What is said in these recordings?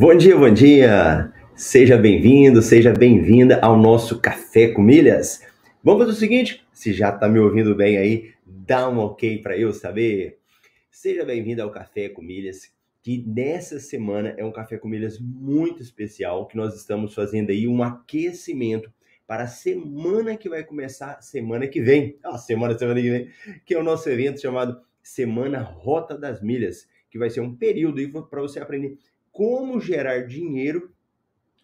Bom dia, bom dia! Seja bem-vindo, seja bem-vinda ao nosso Café com Milhas. Vamos fazer o seguinte, se já está me ouvindo bem aí, dá um ok para eu saber. Seja bem-vindo ao Café com Milhas, que nessa semana é um Café com Milhas muito especial, que nós estamos fazendo aí um aquecimento para a semana que vai começar semana que vem. Ah, semana, semana que vem, que é o nosso evento chamado Semana Rota das Milhas, que vai ser um período para você aprender como gerar dinheiro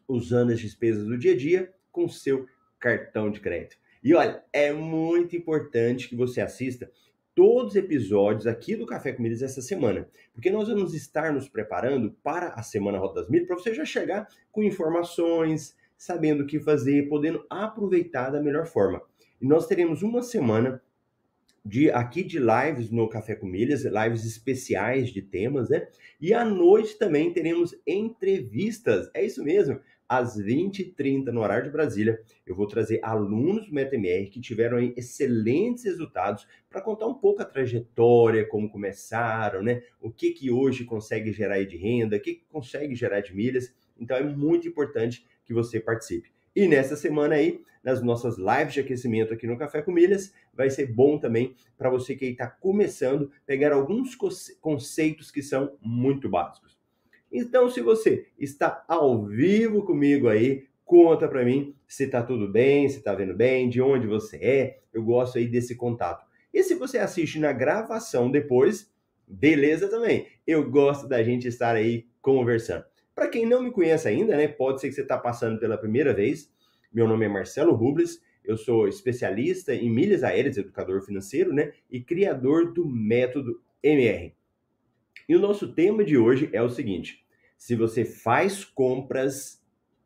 usando as despesas do dia a dia com seu cartão de crédito. E olha, é muito importante que você assista todos os episódios aqui do Café com Milhas essa semana, porque nós vamos estar nos preparando para a Semana Rota das Milhas para você já chegar com informações, sabendo o que fazer, podendo aproveitar da melhor forma. E nós teremos uma semana de aqui de lives no Café com Milhas, lives especiais de temas, né? E à noite também teremos entrevistas. É isso mesmo. Às 20h30 no horário de Brasília, eu vou trazer alunos do MetaMR que tiveram excelentes resultados para contar um pouco a trajetória, como começaram, né? O que que hoje consegue gerar de renda, o que, que consegue gerar de milhas. Então é muito importante que você participe. E nessa semana aí, nas nossas lives de aquecimento aqui no Café com Milhas, vai ser bom também para você que está começando pegar alguns conceitos que são muito básicos. Então, se você está ao vivo comigo aí, conta para mim se está tudo bem, se está vendo bem, de onde você é. Eu gosto aí desse contato. E se você assiste na gravação depois, beleza também. Eu gosto da gente estar aí conversando. Para quem não me conhece ainda, né, pode ser que você está passando pela primeira vez. Meu nome é Marcelo Rubles, eu sou especialista em milhas aéreas, educador financeiro, né, e criador do método MR. E o nosso tema de hoje é o seguinte: se você faz compras,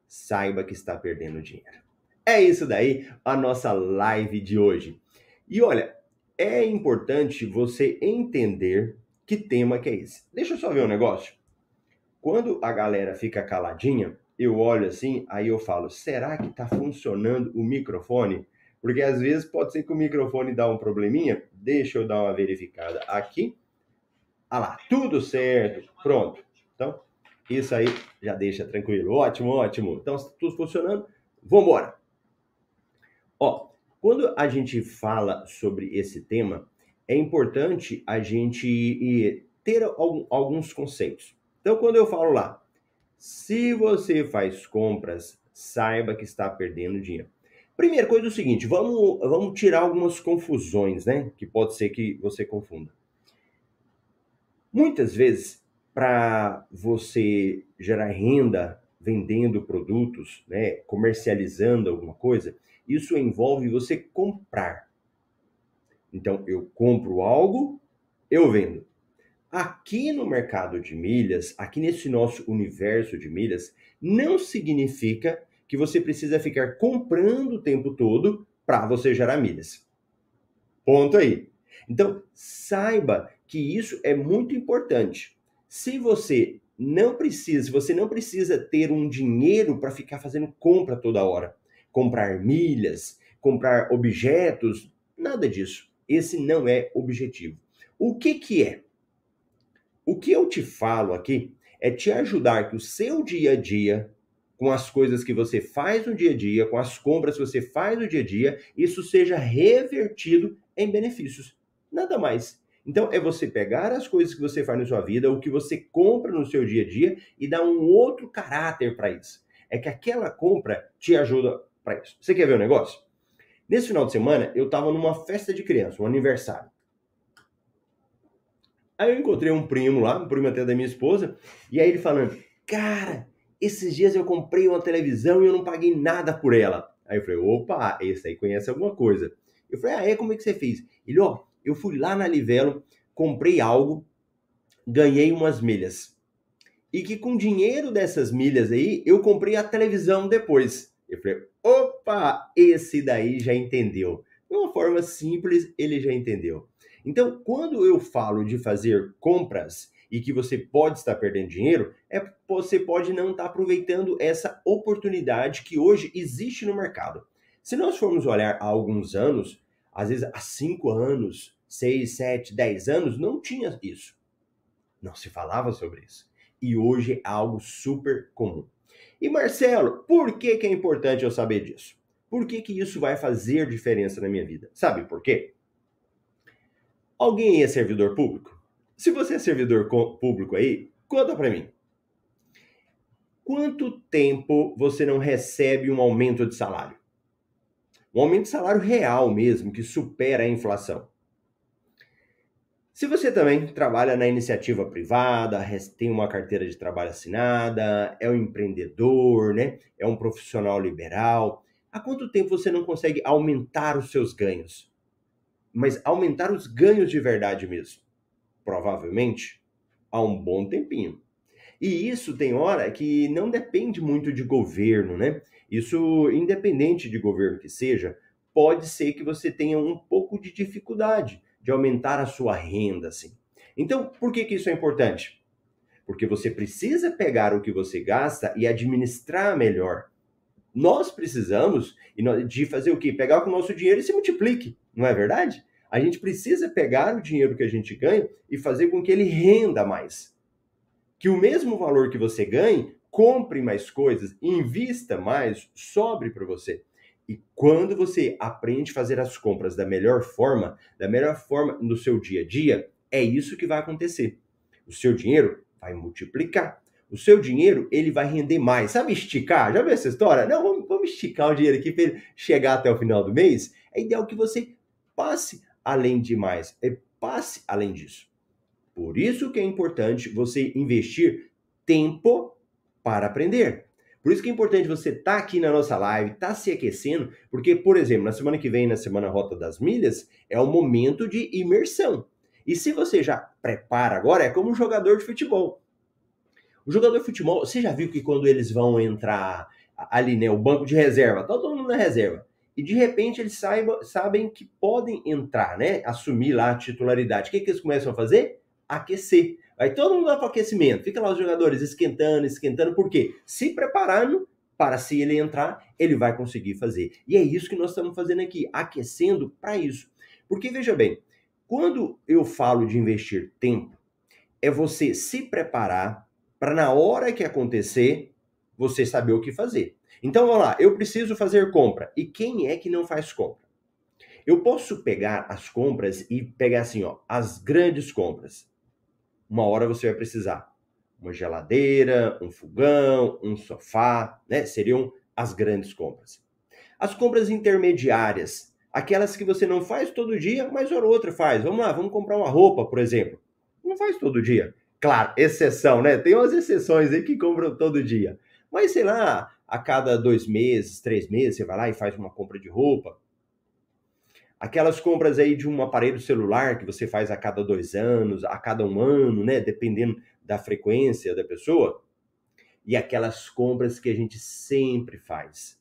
saiba que está perdendo dinheiro. É isso daí, a nossa live de hoje. E olha, é importante você entender que tema que é esse. Deixa eu só ver um negócio. Quando a galera fica caladinha, eu olho assim, aí eu falo: será que está funcionando o microfone? Porque às vezes pode ser que o microfone dá um probleminha. Deixa eu dar uma verificada aqui. Ah lá, tudo certo. Pronto. Então, isso aí já deixa tranquilo. Ótimo, ótimo. Então, tudo funcionando. Vamos embora. Ó, quando a gente fala sobre esse tema, é importante a gente ter alguns conceitos. Então, quando eu falo lá, se você faz compras, saiba que está perdendo dinheiro. Primeira coisa é o seguinte, vamos, vamos tirar algumas confusões, né? Que pode ser que você confunda. Muitas vezes, para você gerar renda vendendo produtos, né, comercializando alguma coisa, isso envolve você comprar. Então, eu compro algo, eu vendo. Aqui no mercado de milhas, aqui nesse nosso universo de milhas, não significa que você precisa ficar comprando o tempo todo para você gerar milhas. Ponto aí. Então, saiba que isso é muito importante. Se você não precisa, você não precisa ter um dinheiro para ficar fazendo compra toda hora, comprar milhas, comprar objetos, nada disso. Esse não é objetivo. O que que é? O que eu te falo aqui é te ajudar que o seu dia a dia, com as coisas que você faz no dia a dia, com as compras que você faz no dia a dia, isso seja revertido em benefícios. Nada mais. Então é você pegar as coisas que você faz na sua vida, o que você compra no seu dia a dia e dar um outro caráter para isso. É que aquela compra te ajuda para isso. Você quer ver o um negócio? Nesse final de semana, eu estava numa festa de criança, um aniversário. Aí eu encontrei um primo lá, um primo até da minha esposa, e aí ele falando: Cara, esses dias eu comprei uma televisão e eu não paguei nada por ela. Aí eu falei: Opa, esse aí conhece alguma coisa. Eu falei: Ah, é? Como é que você fez? Ele: Ó, eu fui lá na Livelo, comprei algo, ganhei umas milhas. E que com dinheiro dessas milhas aí, eu comprei a televisão depois. Eu falei: Opa, esse daí já entendeu. De uma forma simples, ele já entendeu. Então, quando eu falo de fazer compras e que você pode estar perdendo dinheiro, é você pode não estar aproveitando essa oportunidade que hoje existe no mercado. Se nós formos olhar há alguns anos, às vezes há cinco anos, seis, sete, dez anos, não tinha isso. Não se falava sobre isso. e hoje é algo super comum. E Marcelo, por que, que é importante eu saber disso? Por que, que isso vai fazer diferença na minha vida? Sabe por quê? Alguém é servidor público? Se você é servidor público aí, conta para mim. Quanto tempo você não recebe um aumento de salário? Um aumento de salário real mesmo, que supera a inflação. Se você também trabalha na iniciativa privada, tem uma carteira de trabalho assinada, é um empreendedor, né? É um profissional liberal, há quanto tempo você não consegue aumentar os seus ganhos? Mas aumentar os ganhos de verdade mesmo? Provavelmente há um bom tempinho. E isso tem hora que não depende muito de governo, né? Isso, independente de governo que seja, pode ser que você tenha um pouco de dificuldade de aumentar a sua renda, assim. Então, por que, que isso é importante? Porque você precisa pegar o que você gasta e administrar melhor. Nós precisamos de fazer o quê? Pegar o nosso dinheiro e se multiplique, não é verdade? A gente precisa pegar o dinheiro que a gente ganha e fazer com que ele renda mais. Que o mesmo valor que você ganhe, compre mais coisas, invista mais, sobre para você. E quando você aprende a fazer as compras da melhor forma, da melhor forma no seu dia a dia, é isso que vai acontecer. O seu dinheiro vai multiplicar. O seu dinheiro, ele vai render mais. Sabe esticar? Já viu essa história? Não, vamos, vamos esticar o dinheiro aqui para ele chegar até o final do mês. É ideal que você passe além de mais. É, passe além disso. Por isso que é importante você investir tempo para aprender. Por isso que é importante você estar tá aqui na nossa live, estar tá se aquecendo, porque, por exemplo, na semana que vem, na semana Rota das Milhas, é o momento de imersão. E se você já prepara agora, é como um jogador de futebol. O jogador de futebol, você já viu que quando eles vão entrar ali, né, o banco de reserva, tá todo mundo na reserva, e de repente eles sabem que podem entrar, né, assumir lá a titularidade. O que, que eles começam a fazer? Aquecer. Aí todo mundo lá para aquecimento. Fica lá os jogadores esquentando, esquentando. Por quê? Se preparando para se ele entrar, ele vai conseguir fazer. E é isso que nós estamos fazendo aqui, aquecendo para isso. Porque veja bem, quando eu falo de investir tempo, é você se preparar para na hora que acontecer, você saber o que fazer. Então vamos lá, eu preciso fazer compra. E quem é que não faz compra? Eu posso pegar as compras e pegar assim, ó, as grandes compras uma hora você vai precisar uma geladeira, um fogão, um sofá, né? Seriam as grandes compras. As compras intermediárias, aquelas que você não faz todo dia, mas hora ou outra faz. Vamos lá, vamos comprar uma roupa, por exemplo. Não faz todo dia. Claro, exceção, né? Tem umas exceções aí que compram todo dia. Mas sei lá, a cada dois meses, três meses, você vai lá e faz uma compra de roupa. Aquelas compras aí de um aparelho celular que você faz a cada dois anos, a cada um ano, né? Dependendo da frequência da pessoa. E aquelas compras que a gente sempre faz.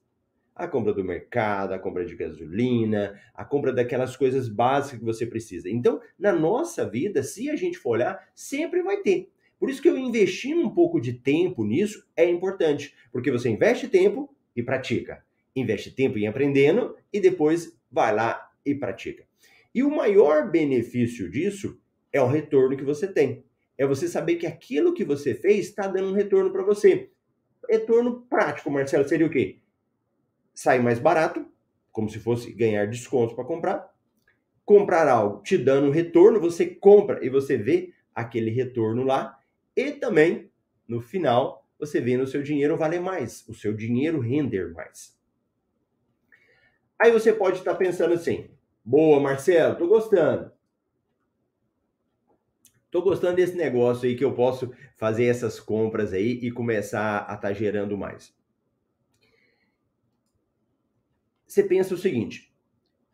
A compra do mercado, a compra de gasolina, a compra daquelas coisas básicas que você precisa. Então, na nossa vida, se a gente for olhar, sempre vai ter. Por isso que eu investir um pouco de tempo nisso é importante, porque você investe tempo e pratica. Investe tempo em aprendendo e depois vai lá e pratica. E o maior benefício disso é o retorno que você tem. É você saber que aquilo que você fez está dando um retorno para você. Retorno prático, Marcelo, seria o quê? Sai mais barato, como se fosse ganhar desconto para comprar. Comprar algo te dando um retorno, você compra e você vê aquele retorno lá. E também, no final, você vê no seu dinheiro valer mais, o seu dinheiro render mais. Aí você pode estar pensando assim: Boa, Marcelo, tô gostando. Tô gostando desse negócio aí que eu posso fazer essas compras aí e começar a estar tá gerando mais. Você pensa o seguinte,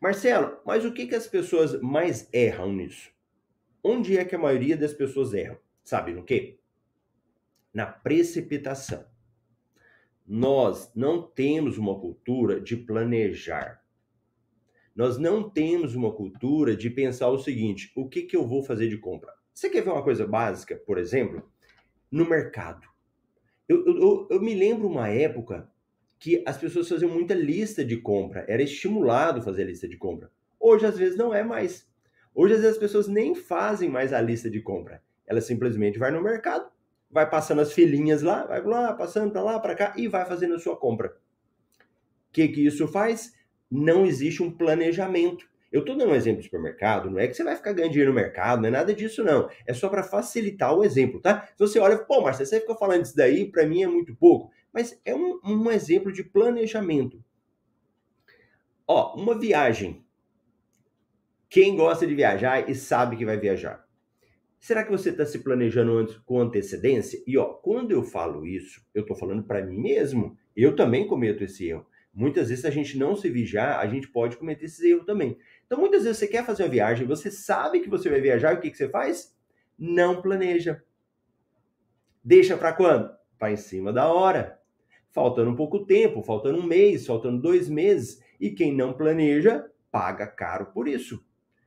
Marcelo, mas o que, que as pessoas mais erram nisso? Onde é que a maioria das pessoas erram? Sabe no quê? Na precipitação. Nós não temos uma cultura de planejar. Nós não temos uma cultura de pensar o seguinte: o que, que eu vou fazer de compra? Você quer ver uma coisa básica, por exemplo? No mercado. Eu, eu, eu me lembro uma época que as pessoas faziam muita lista de compra, era estimulado fazer lista de compra. Hoje, às vezes, não é mais. Hoje, às vezes, as pessoas nem fazem mais a lista de compra. Ela simplesmente vai no mercado, vai passando as filinhas lá, vai lá, passando para lá, para cá e vai fazendo a sua compra. O que, que isso faz? Não existe um planejamento. Eu estou dando um exemplo de supermercado, não é que você vai ficar ganhando dinheiro no mercado, não é nada disso, não. É só para facilitar o exemplo, tá? Se você olha, pô, Marcelo, você fica falando isso daí, para mim é muito pouco. Mas é um, um exemplo de planejamento. Ó, uma viagem. Quem gosta de viajar e sabe que vai viajar. Será que você está se planejando antes, com antecedência? E ó, quando eu falo isso, eu estou falando para mim mesmo. Eu também cometo esse erro. Muitas vezes, se a gente não se vigiar, a gente pode cometer esse erro também. Então, muitas vezes você quer fazer uma viagem, você sabe que você vai viajar, o que, que você faz? Não planeja. Deixa para quando? Para em cima da hora. Faltando um pouco tempo, faltando um mês, faltando dois meses. E quem não planeja, paga caro por isso.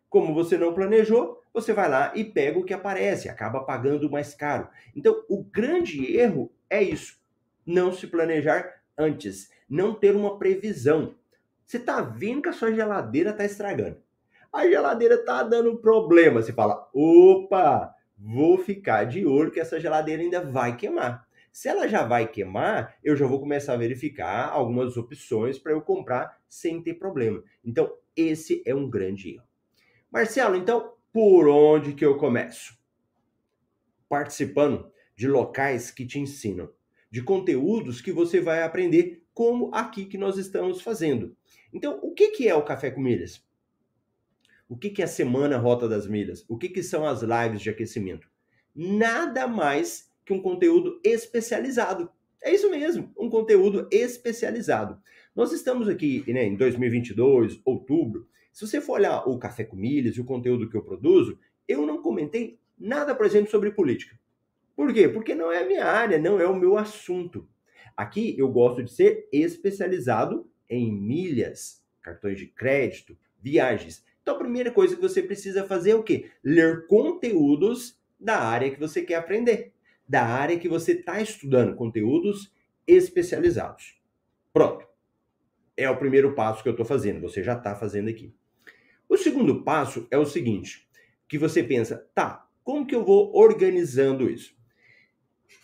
Como você não planejou, você vai lá e pega o que aparece, acaba pagando mais caro. Então, o grande erro é isso: não se planejar antes, não ter uma previsão. Você tá vendo que a sua geladeira tá estragando. A geladeira tá dando problema. Você fala: opa, vou ficar de olho que essa geladeira ainda vai queimar. Se ela já vai queimar, eu já vou começar a verificar algumas opções para eu comprar sem ter problema. Então, esse é um grande erro. Marcelo, então, por onde que eu começo? Participando de locais que te ensinam, de conteúdos que você vai aprender, como aqui que nós estamos fazendo. Então, o que, que é o Café com Milhas? O que, que é a Semana Rota das Milhas? O que, que são as lives de aquecimento? Nada mais que um conteúdo especializado. É isso mesmo, um conteúdo especializado. Nós estamos aqui né, em 2022, outubro. Se você for olhar o Café com Milhas e o conteúdo que eu produzo, eu não comentei nada, por exemplo, sobre política. Por quê? Porque não é a minha área, não é o meu assunto. Aqui eu gosto de ser especializado em milhas, cartões de crédito, viagens. Então a primeira coisa que você precisa fazer é o quê? Ler conteúdos da área que você quer aprender, da área que você está estudando, conteúdos especializados. Pronto. É o primeiro passo que eu estou fazendo, você já está fazendo aqui. O segundo passo é o seguinte, que você pensa, tá, como que eu vou organizando isso?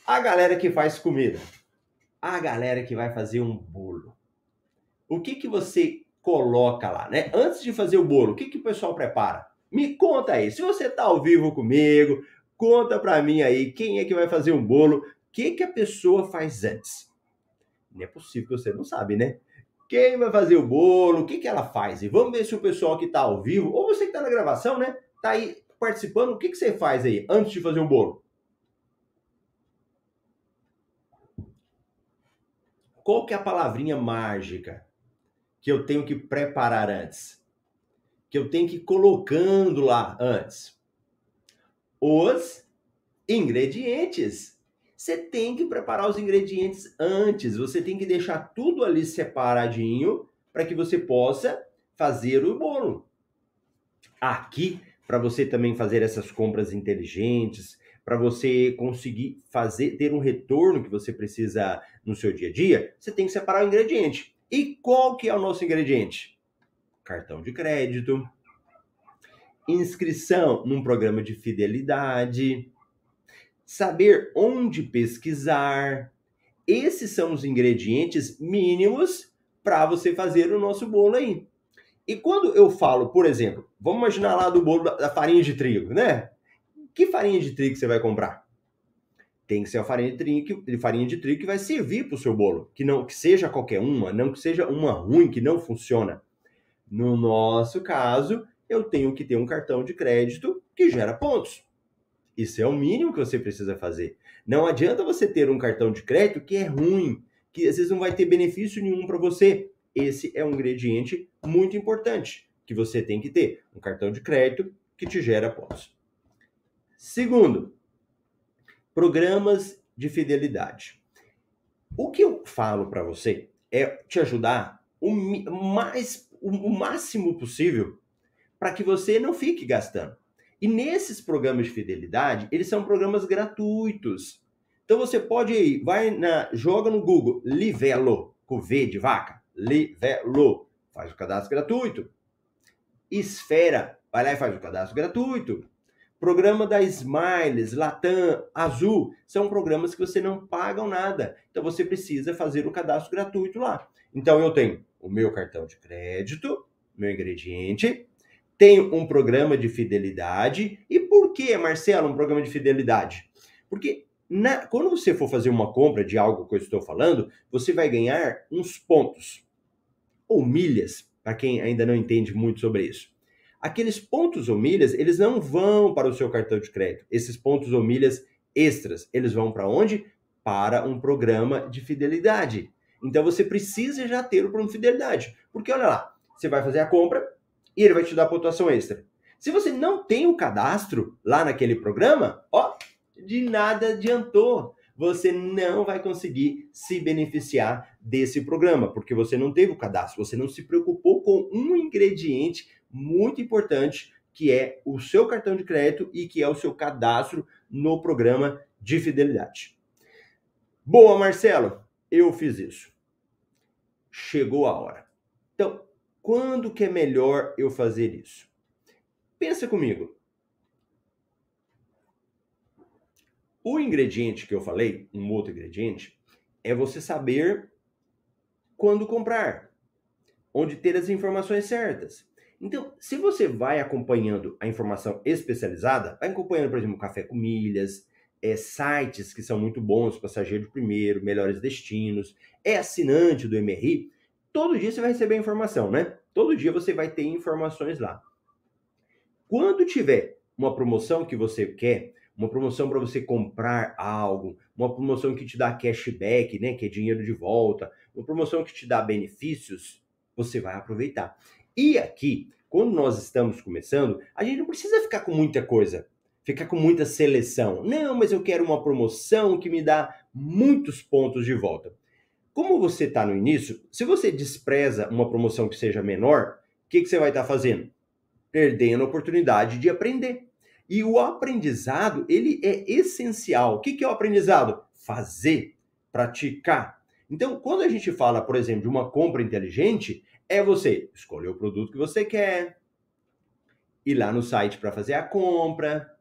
A galera que faz comida, a galera que vai fazer um bolo, o que que você coloca lá, né? Antes de fazer o bolo, o que que o pessoal prepara? Me conta aí. Se você tá ao vivo comigo, conta para mim aí quem é que vai fazer um bolo, o que que a pessoa faz antes? Não é possível que você não sabe, né? Quem vai fazer o bolo, o que que ela faz? E vamos ver se o pessoal que tá ao vivo, ou você que tá na gravação, né, tá aí participando, o que que você faz aí antes de fazer um bolo? Qual que é a palavrinha mágica que eu tenho que preparar antes? Que eu tenho que ir colocando lá antes? Os ingredientes. Você tem que preparar os ingredientes antes. Você tem que deixar tudo ali separadinho para que você possa fazer o bolo. Aqui, para você também fazer essas compras inteligentes, para você conseguir fazer ter um retorno que você precisa no seu dia a dia, você tem que separar o ingrediente. E qual que é o nosso ingrediente? Cartão de crédito, inscrição num programa de fidelidade, saber onde pesquisar. Esses são os ingredientes mínimos para você fazer o nosso bolo aí. E quando eu falo, por exemplo, vamos imaginar lá do bolo da farinha de trigo, né? Que farinha de trigo você vai comprar? tem que ser a farinha de trigo, de farinha de trigo que vai servir para o seu bolo, que não que seja qualquer uma, não que seja uma ruim que não funciona. No nosso caso, eu tenho que ter um cartão de crédito que gera pontos. Isso é o mínimo que você precisa fazer. Não adianta você ter um cartão de crédito que é ruim, que às vezes não vai ter benefício nenhum para você. Esse é um ingrediente muito importante que você tem que ter, um cartão de crédito que te gera pontos. Segundo, Programas de fidelidade. O que eu falo para você é te ajudar o mais o máximo possível para que você não fique gastando. E nesses programas de fidelidade, eles são programas gratuitos. Então você pode ir, vai na, joga no Google Livelo, com V de vaca, Livelo, faz o cadastro gratuito. Esfera, vai lá e faz o cadastro gratuito. Programa da Smiles, Latam, Azul, são programas que você não pagam nada. Então você precisa fazer o cadastro gratuito lá. Então eu tenho o meu cartão de crédito, meu ingrediente, tenho um programa de fidelidade. E por que, Marcelo, um programa de fidelidade? Porque na, quando você for fazer uma compra de algo que eu estou falando, você vai ganhar uns pontos ou milhas, para quem ainda não entende muito sobre isso. Aqueles pontos ou milhas, eles não vão para o seu cartão de crédito. Esses pontos ou milhas extras, eles vão para onde? Para um programa de fidelidade. Então você precisa já ter o programa de fidelidade. Porque olha lá, você vai fazer a compra e ele vai te dar pontuação extra. Se você não tem o cadastro lá naquele programa, ó, de nada adiantou. Você não vai conseguir se beneficiar desse programa, porque você não teve o cadastro, você não se preocupou com um ingrediente muito importante, que é o seu cartão de crédito e que é o seu cadastro no programa de fidelidade. Boa, Marcelo, eu fiz isso. Chegou a hora. Então, quando que é melhor eu fazer isso? Pensa comigo. O ingrediente que eu falei, um outro ingrediente, é você saber quando comprar, onde ter as informações certas. Então, se você vai acompanhando a informação especializada, vai acompanhando, por exemplo, Café com Milhas, é, sites que são muito bons, Passageiro Primeiro, Melhores Destinos, é assinante do MRI, todo dia você vai receber informação, né? Todo dia você vai ter informações lá. Quando tiver uma promoção que você quer, uma promoção para você comprar algo, uma promoção que te dá cashback, né, que é dinheiro de volta, uma promoção que te dá benefícios, você vai aproveitar. E aqui, quando nós estamos começando, a gente não precisa ficar com muita coisa, ficar com muita seleção. Não, mas eu quero uma promoção que me dá muitos pontos de volta. Como você está no início, se você despreza uma promoção que seja menor, o que, que você vai estar tá fazendo? Perdendo a oportunidade de aprender. E o aprendizado, ele é essencial. O que, que é o aprendizado? Fazer, praticar. Então, quando a gente fala, por exemplo, de uma compra inteligente, é você escolher o produto que você quer, ir lá no site para fazer a compra,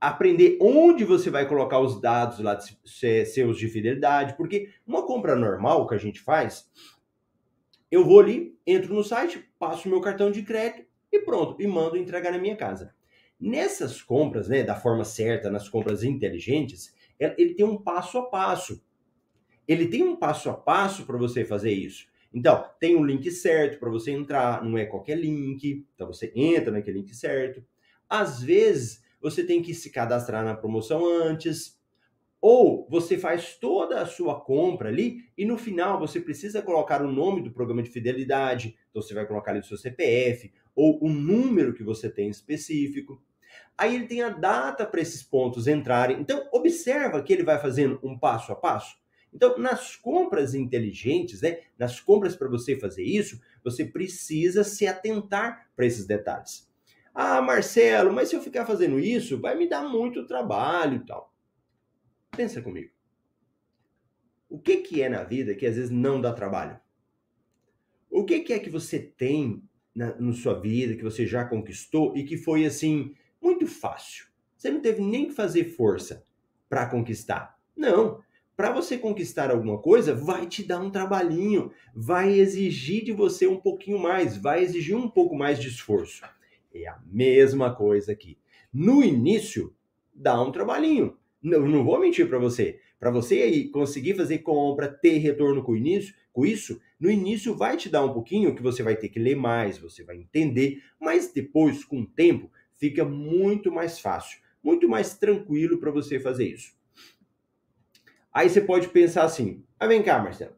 aprender onde você vai colocar os dados lá seus de fidelidade, porque uma compra normal que a gente faz, eu vou ali, entro no site, passo meu cartão de crédito e pronto, e mando entregar na minha casa. Nessas compras, né, da forma certa, nas compras inteligentes, ele tem um passo a passo. Ele tem um passo a passo para você fazer isso. Então, tem um link certo para você entrar, não é qualquer link. Então, você entra naquele link certo. Às vezes, você tem que se cadastrar na promoção antes. Ou você faz toda a sua compra ali e no final você precisa colocar o nome do programa de fidelidade. Então, você vai colocar ali o seu CPF ou o número que você tem específico. Aí ele tem a data para esses pontos entrarem. Então, observa que ele vai fazendo um passo a passo. Então, nas compras inteligentes, né, nas compras para você fazer isso, você precisa se atentar para esses detalhes. Ah, Marcelo, mas se eu ficar fazendo isso, vai me dar muito trabalho e tal. Pensa comigo. O que, que é na vida que às vezes não dá trabalho? O que, que é que você tem na, na sua vida, que você já conquistou e que foi assim, muito fácil? Você não teve nem que fazer força para conquistar. Não, para você conquistar alguma coisa, vai te dar um trabalhinho, vai exigir de você um pouquinho mais, vai exigir um pouco mais de esforço. É a mesma coisa aqui. No início, dá um trabalhinho. Não, não vou mentir para você. Para você aí conseguir fazer compra, ter retorno com, início, com isso, no início vai te dar um pouquinho que você vai ter que ler mais, você vai entender, mas depois, com o tempo, fica muito mais fácil, muito mais tranquilo para você fazer isso. Aí você pode pensar assim: ah, vem cá, Marcelo.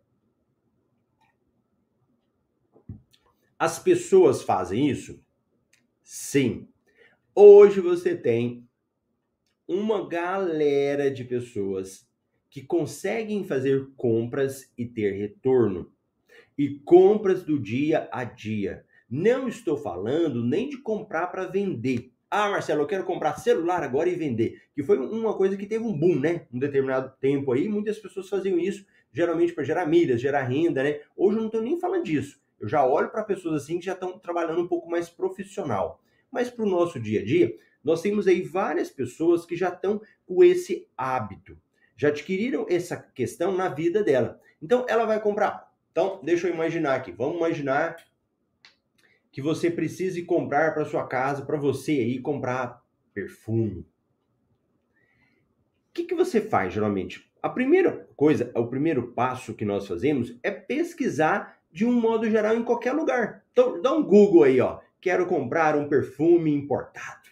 As pessoas fazem isso? Sim. Hoje você tem uma galera de pessoas que conseguem fazer compras e ter retorno. E compras do dia a dia. Não estou falando nem de comprar para vender. Ah, Marcelo, eu quero comprar celular agora e vender. Que foi uma coisa que teve um boom, né? Um determinado tempo aí, muitas pessoas faziam isso, geralmente para gerar milhas, gerar renda, né? Hoje eu não estou nem falando disso. Eu já olho para pessoas assim que já estão trabalhando um pouco mais profissional. Mas para o nosso dia a dia, nós temos aí várias pessoas que já estão com esse hábito, já adquiriram essa questão na vida dela. Então, ela vai comprar. Então, deixa eu imaginar aqui. Vamos imaginar que você precise comprar para sua casa, para você aí comprar perfume. O que, que você faz geralmente? A primeira coisa, o primeiro passo que nós fazemos é pesquisar de um modo geral em qualquer lugar. Então, dá um Google aí, ó. Quero comprar um perfume importado.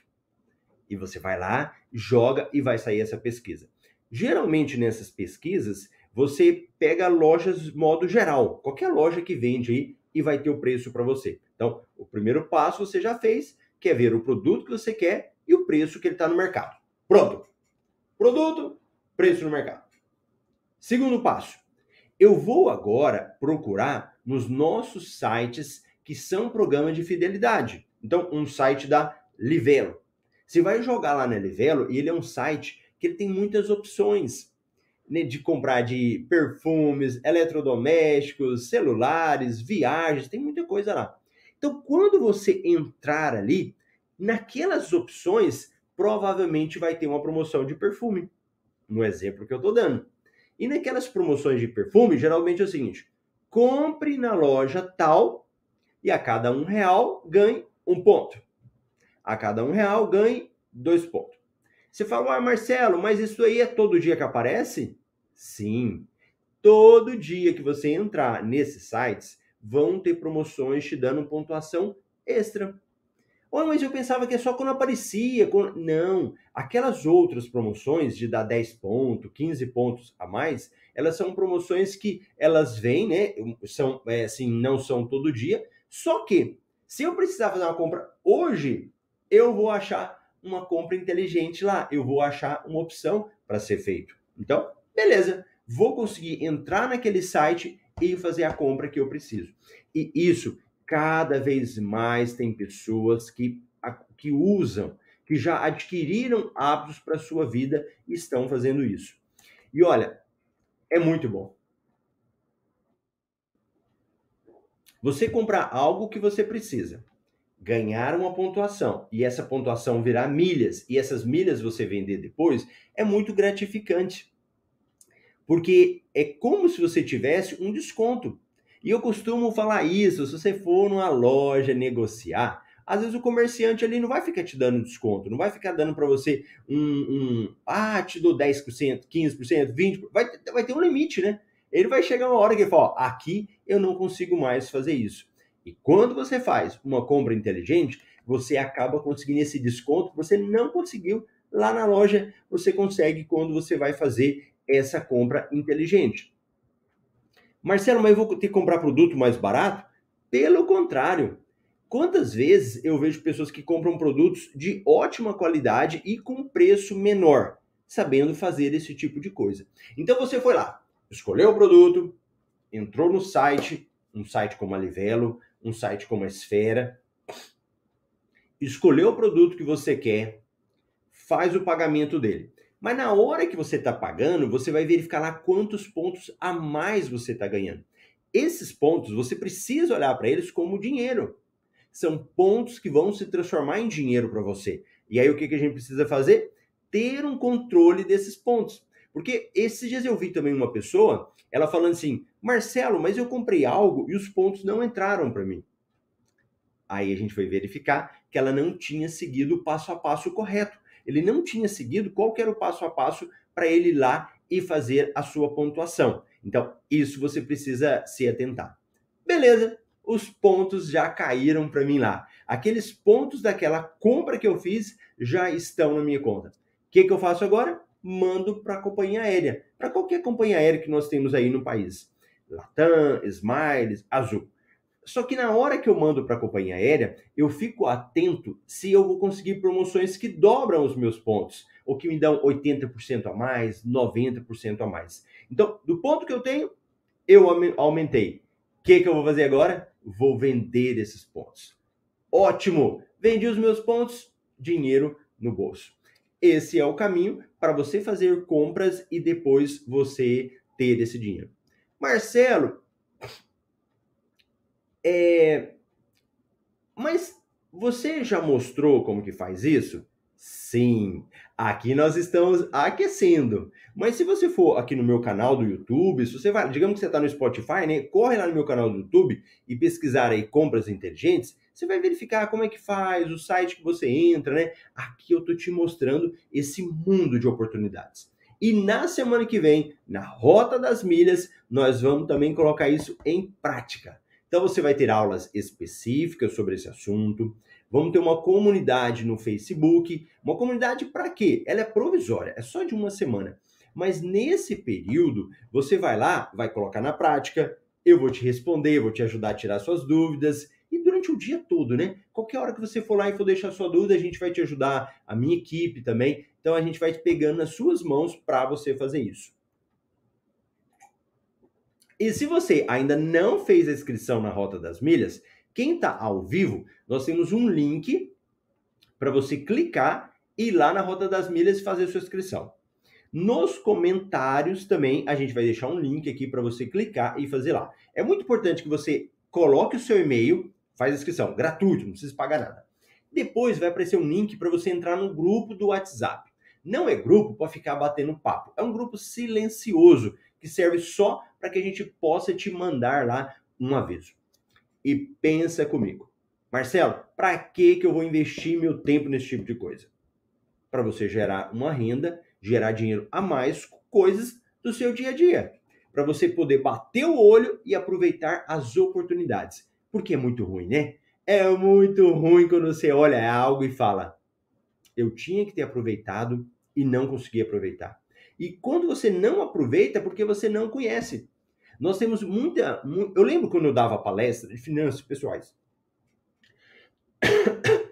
E você vai lá, joga e vai sair essa pesquisa. Geralmente nessas pesquisas, você pega lojas modo geral, qualquer loja que vende aí e vai ter o preço para você. Então, o primeiro passo você já fez, que é ver o produto que você quer e o preço que ele está no mercado. Pronto. Produto, preço no mercado. Segundo passo, eu vou agora procurar nos nossos sites que são programas de fidelidade. Então, um site da Livelo. Você vai jogar lá na Livelo e ele é um site que ele tem muitas opções né, de comprar de perfumes, eletrodomésticos, celulares, viagens, tem muita coisa lá. Então, quando você entrar ali, naquelas opções, provavelmente vai ter uma promoção de perfume, no exemplo que eu estou dando. E naquelas promoções de perfume, geralmente é o seguinte: compre na loja tal e a cada um real ganhe um ponto. A cada um real ganhe dois pontos. Você falou, ah, Marcelo, mas isso aí é todo dia que aparece? Sim. Todo dia que você entrar nesses sites, vão ter promoções te dando pontuação extra. Mas eu pensava que é só quando aparecia. Quando... Não. Aquelas outras promoções de dar 10 pontos, 15 pontos a mais, elas são promoções que elas vêm, né? São, é, assim, não são todo dia. Só que, se eu precisar fazer uma compra hoje, eu vou achar uma compra inteligente lá. Eu vou achar uma opção para ser feito. Então, beleza. Vou conseguir entrar naquele site e fazer a compra que eu preciso. E isso cada vez mais tem pessoas que, que usam, que já adquiriram hábitos para a sua vida e estão fazendo isso. E olha, é muito bom. Você comprar algo que você precisa, ganhar uma pontuação e essa pontuação virar milhas e essas milhas você vender depois, é muito gratificante. Porque é como se você tivesse um desconto. E eu costumo falar isso, se você for numa loja negociar, às vezes o comerciante ali não vai ficar te dando desconto, não vai ficar dando para você um, um, ah, te dou 10%, 15%, 20%, vai, vai ter um limite, né? Ele vai chegar uma hora que ele fala, ó, aqui eu não consigo mais fazer isso. E quando você faz uma compra inteligente, você acaba conseguindo esse desconto que você não conseguiu lá na loja, você consegue quando você vai fazer essa compra inteligente. Marcelo, mas eu vou ter que comprar produto mais barato? Pelo contrário. Quantas vezes eu vejo pessoas que compram produtos de ótima qualidade e com preço menor, sabendo fazer esse tipo de coisa? Então você foi lá, escolheu o produto, entrou no site, um site como a Livelo, um site como a Esfera, escolheu o produto que você quer, faz o pagamento dele. Mas na hora que você está pagando, você vai verificar lá quantos pontos a mais você está ganhando. Esses pontos, você precisa olhar para eles como dinheiro. São pontos que vão se transformar em dinheiro para você. E aí o que, que a gente precisa fazer? Ter um controle desses pontos. Porque esses dias eu vi também uma pessoa, ela falando assim: Marcelo, mas eu comprei algo e os pontos não entraram para mim. Aí a gente foi verificar que ela não tinha seguido o passo a passo correto ele não tinha seguido qual era o passo a passo para ele ir lá e fazer a sua pontuação. Então, isso você precisa se atentar. Beleza, os pontos já caíram para mim lá. Aqueles pontos daquela compra que eu fiz já estão na minha conta. O que, que eu faço agora? Mando para a companhia aérea, para qualquer companhia aérea que nós temos aí no país. Latam, Smiles, Azul. Só que na hora que eu mando para a companhia aérea, eu fico atento se eu vou conseguir promoções que dobram os meus pontos, ou que me dão 80% a mais, 90% a mais. Então, do ponto que eu tenho, eu aumentei. O que, que eu vou fazer agora? Vou vender esses pontos. Ótimo! Vendi os meus pontos, dinheiro no bolso. Esse é o caminho para você fazer compras e depois você ter esse dinheiro. Marcelo, é... Mas Você já mostrou como que faz isso? Sim, aqui nós estamos aquecendo. Mas se você for aqui no meu canal do YouTube, se você vai, digamos que você está no Spotify, né? Corre lá no meu canal do YouTube e pesquisar aí compras inteligentes, você vai verificar como é que faz, o site que você entra, né? Aqui eu tô te mostrando esse mundo de oportunidades. E na semana que vem, na Rota das Milhas, nós vamos também colocar isso em prática. Então você vai ter aulas específicas sobre esse assunto. Vamos ter uma comunidade no Facebook. Uma comunidade para quê? Ela é provisória, é só de uma semana. Mas nesse período, você vai lá, vai colocar na prática, eu vou te responder, vou te ajudar a tirar suas dúvidas. E durante o dia todo, né? Qualquer hora que você for lá e for deixar sua dúvida, a gente vai te ajudar, a minha equipe também. Então a gente vai pegando nas suas mãos para você fazer isso. E se você ainda não fez a inscrição na Rota das Milhas, quem está ao vivo, nós temos um link para você clicar e ir lá na Rota das Milhas e fazer sua inscrição. Nos comentários também a gente vai deixar um link aqui para você clicar e fazer lá. É muito importante que você coloque o seu e-mail, faz a inscrição, gratuito, não precisa pagar nada. Depois vai aparecer um link para você entrar no grupo do WhatsApp. Não é grupo para ficar batendo papo, é um grupo silencioso que serve só para que a gente possa te mandar lá um aviso. E pensa comigo. Marcelo, para que, que eu vou investir meu tempo nesse tipo de coisa? Para você gerar uma renda, gerar dinheiro a mais, coisas do seu dia a dia. Para você poder bater o olho e aproveitar as oportunidades. Porque é muito ruim, né? É muito ruim quando você olha algo e fala: eu tinha que ter aproveitado e não consegui aproveitar. E quando você não aproveita, é porque você não conhece. Nós temos muita. Eu lembro quando eu dava palestra de finanças pessoais.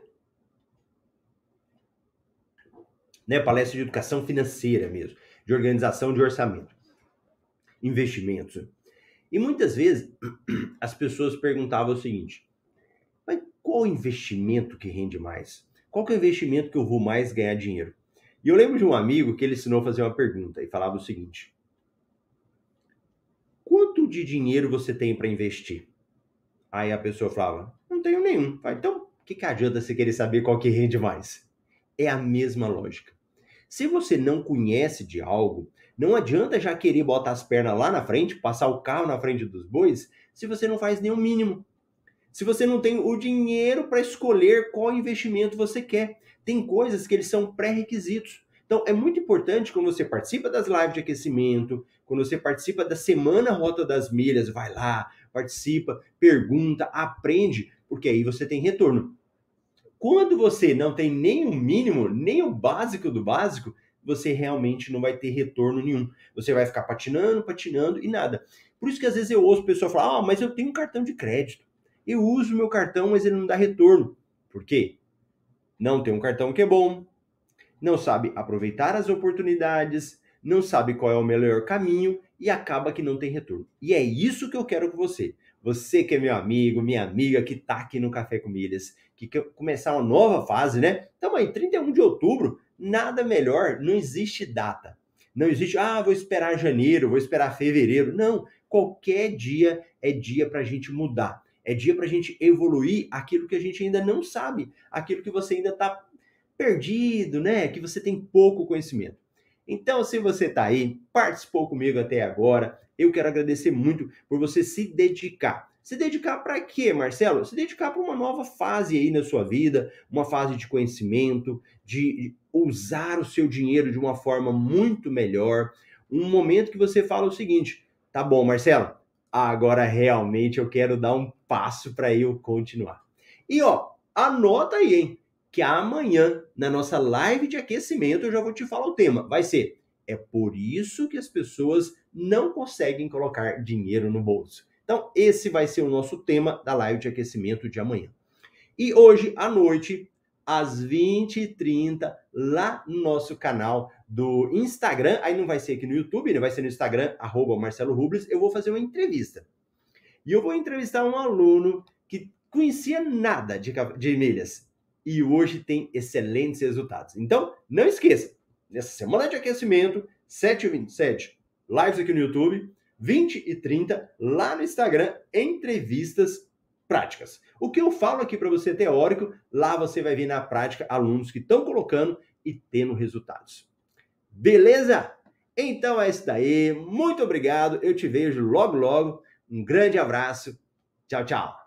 né, palestra de educação financeira mesmo, de organização de orçamento, investimentos. E muitas vezes as pessoas perguntavam o seguinte: mas qual investimento que rende mais? Qual que é o investimento que eu vou mais ganhar dinheiro? E eu lembro de um amigo que ele ensinou a fazer uma pergunta e falava o seguinte: de dinheiro você tem para investir? Aí a pessoa falava: Não tenho nenhum. Então, o que, que adianta você querer saber qual que rende mais? É a mesma lógica. Se você não conhece de algo, não adianta já querer botar as pernas lá na frente, passar o carro na frente dos bois, se você não faz nenhum mínimo. Se você não tem o dinheiro para escolher qual investimento você quer tem coisas que eles são pré-requisitos. Então, é muito importante quando você participa das lives de aquecimento, quando você participa da Semana Rota das Milhas, vai lá, participa, pergunta, aprende, porque aí você tem retorno. Quando você não tem nem o mínimo, nem o básico do básico, você realmente não vai ter retorno nenhum. Você vai ficar patinando, patinando e nada. Por isso que às vezes eu ouço pessoa falar: ah, mas eu tenho um cartão de crédito. Eu uso meu cartão, mas ele não dá retorno. Por quê? não tem um cartão que é bom, não sabe aproveitar as oportunidades, não sabe qual é o melhor caminho e acaba que não tem retorno. E é isso que eu quero com você. Você que é meu amigo, minha amiga, que tá aqui no Café com Milhas, que quer começar uma nova fase, né? Então aí, 31 de outubro, nada melhor, não existe data. Não existe, ah, vou esperar janeiro, vou esperar fevereiro. Não, qualquer dia é dia para a gente mudar. É dia para a gente evoluir aquilo que a gente ainda não sabe, aquilo que você ainda está perdido, né? Que você tem pouco conhecimento. Então, se você está aí, participou comigo até agora, eu quero agradecer muito por você se dedicar. Se dedicar para quê, Marcelo? Se dedicar para uma nova fase aí na sua vida, uma fase de conhecimento, de usar o seu dinheiro de uma forma muito melhor. Um momento que você fala o seguinte: tá bom, Marcelo, agora realmente eu quero dar um passo para eu continuar. E ó, anota aí, hein? Que amanhã, na nossa live de aquecimento, eu já vou te falar o tema. Vai ser: é por isso que as pessoas não conseguem colocar dinheiro no bolso. Então, esse vai ser o nosso tema da live de aquecimento de amanhã. E hoje à noite, às 20h30, lá no nosso canal do Instagram. Aí não vai ser aqui no YouTube, né? vai ser no Instagram, arroba Marcelo Rubles. Eu vou fazer uma entrevista. E eu vou entrevistar um aluno que conhecia nada de, de milhas e hoje tem excelentes resultados. Então, não esqueça, nessa semana de aquecimento, 7 e 27, lives aqui no YouTube, 20 e 30 lá no Instagram, entrevistas práticas. O que eu falo aqui para você teórico, lá você vai ver na prática alunos que estão colocando e tendo resultados. Beleza? Então é isso daí. Muito obrigado. Eu te vejo logo logo. Um grande abraço. Tchau, tchau.